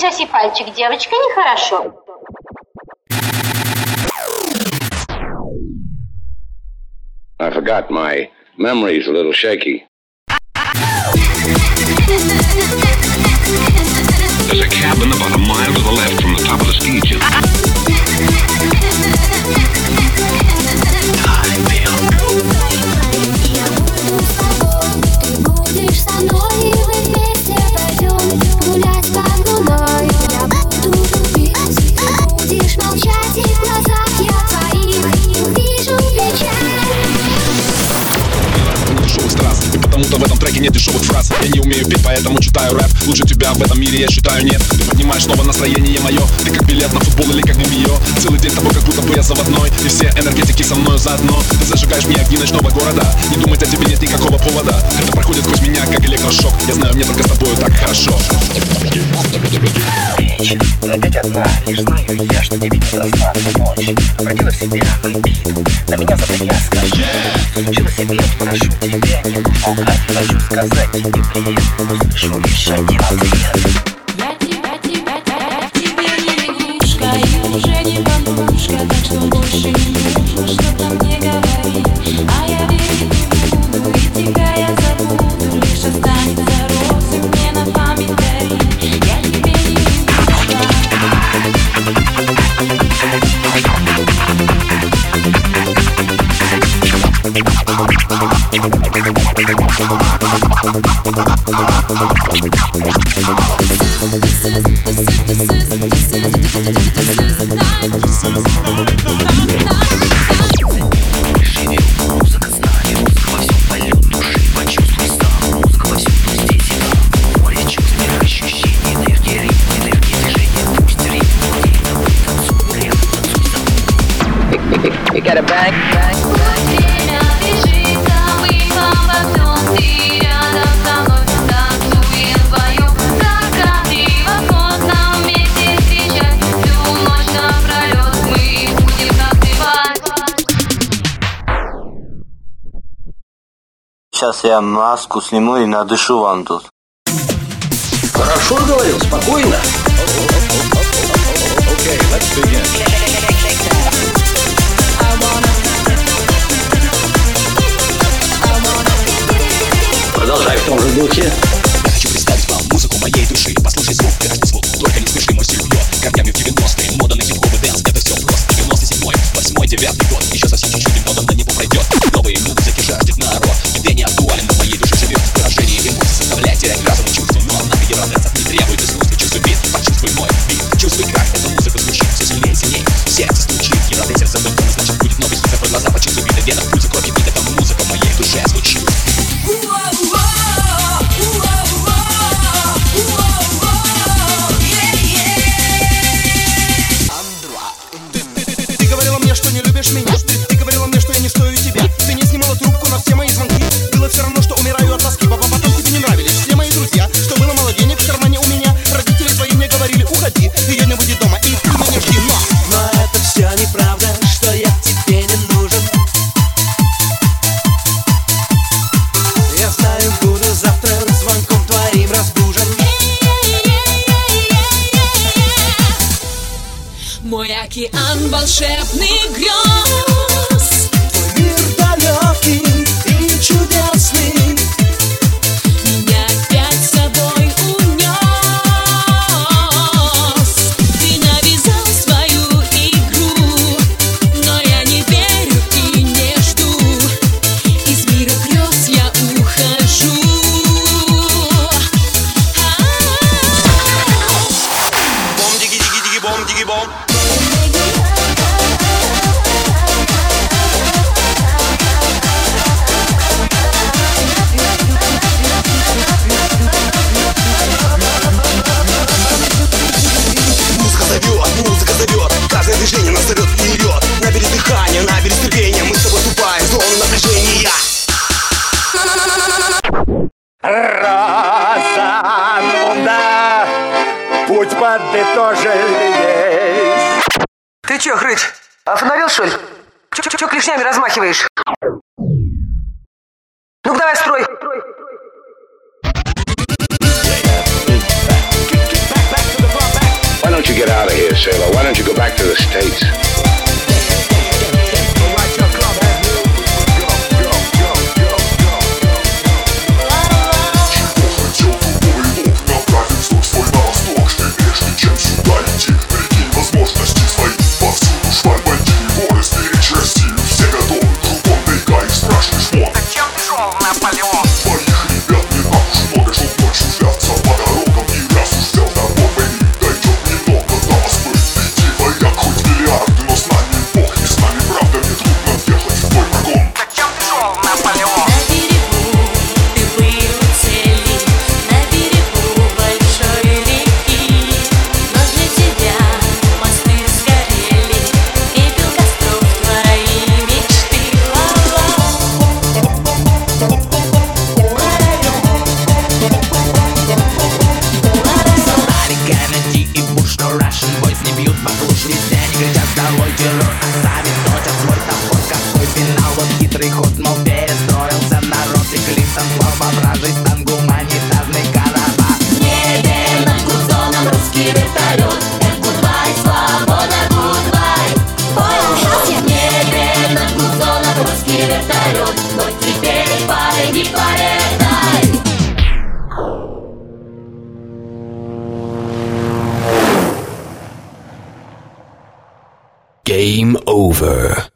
соси пальчик, девочка, нехорошо. I forgot my memory's a little shaky. There's a cabin about a mile to the left from the top of the ski jump. Потому-то в этом треке нет дешевых фраз. Я не умею петь, поэтому читаю рэп. Лучше тебя в этом мире я считаю нет. Ты поднимаешь снова настроение мое Ты как билет на футбол или как мумиё. Целый день тобой как будто бы я заводной. И все энергетики со мною заодно. Ты зажигаешь мне огни ночного города. Не думать о тебе нет никакого повода. Это проходит сквозь меня как электрошок. Я знаю, мне только с тобою так хорошо. Опять тебе в себя бит, на меня забыла скажи. Себе, прошу тебя, не помогай Хочу сказать тебе привет, услышу лишь один ответ Я тебя, тебя, тебя, тебе не лягушка И уже не бабушка Так что больше не нужно что-то мне говори А я буду И тебя я забуду Лишь останется You got a bang, bang. Сейчас я маску сниму и надышу вам тут. Хорошо говорил, спокойно. Продолжай в том духе. Я хочу представить вам музыку моей души каждый звук, любишь меня океан волшебных грез Твой мир далекий и чудесный путь подытожили Ты чё, хрыч, офонарел, что ли? Чё, чё, чё клешнями размахиваешь? Ну-ка давай строй! Back to the bar, sailor, why don't you go back to the States? Russian boys не бьют баклуш over